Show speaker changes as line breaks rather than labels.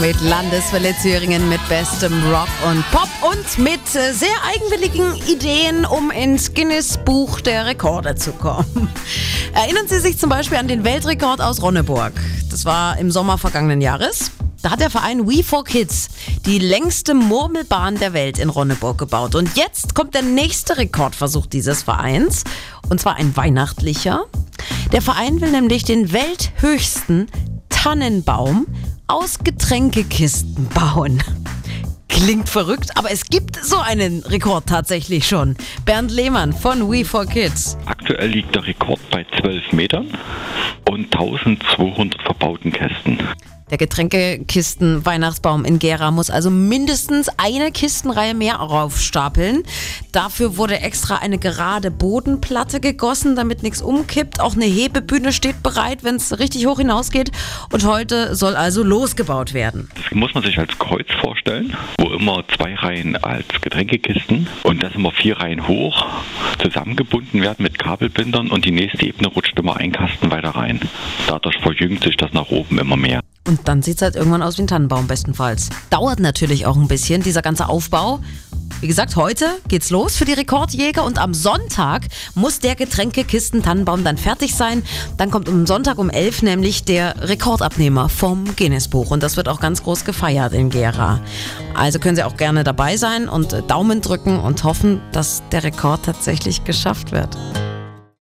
mit Landeswelle Thüringen, mit bestem Rock und Pop und mit äh, sehr eigenwilligen Ideen, um ins Guinness Buch der Rekorde zu kommen. Erinnern Sie sich zum Beispiel an den Weltrekord aus Ronneburg. Das war im Sommer vergangenen Jahres. Da hat der Verein We for Kids die längste Murmelbahn der Welt in Ronneburg gebaut. Und jetzt kommt der nächste Rekordversuch dieses Vereins. Und zwar ein weihnachtlicher. Der Verein will nämlich den welthöchsten Tannenbaum aus Getränkekisten bauen. Klingt verrückt, aber es gibt so einen Rekord tatsächlich schon. Bernd Lehmann von We for Kids.
Aktuell liegt der Rekord bei 12 Metern und 1200 verbauten Kästen.
Der Getränkekisten-Weihnachtsbaum in Gera muss also mindestens eine Kistenreihe mehr raufstapeln. Dafür wurde extra eine gerade Bodenplatte gegossen, damit nichts umkippt. Auch eine Hebebühne steht bereit, wenn es richtig hoch hinausgeht. Und heute soll also losgebaut werden.
Das muss man sich als Kreuz vorstellen, wo immer zwei Reihen als Getränkekisten und das immer vier Reihen hoch zusammengebunden werden mit Kabelbindern und die nächste Ebene rutscht immer ein Kasten weiter rein. Dadurch verjüngt sich das nach oben immer mehr.
Und dann sieht es halt irgendwann aus wie ein Tannenbaum bestenfalls. Dauert natürlich auch ein bisschen, dieser ganze Aufbau. Wie gesagt, heute geht's los für die Rekordjäger und am Sonntag muss der Getränkekisten-Tannenbaum dann fertig sein. Dann kommt am Sonntag um 11 nämlich der Rekordabnehmer vom Guinness-Buch und das wird auch ganz groß gefeiert in Gera. Also können Sie auch gerne dabei sein und Daumen drücken und hoffen, dass der Rekord tatsächlich geschafft wird.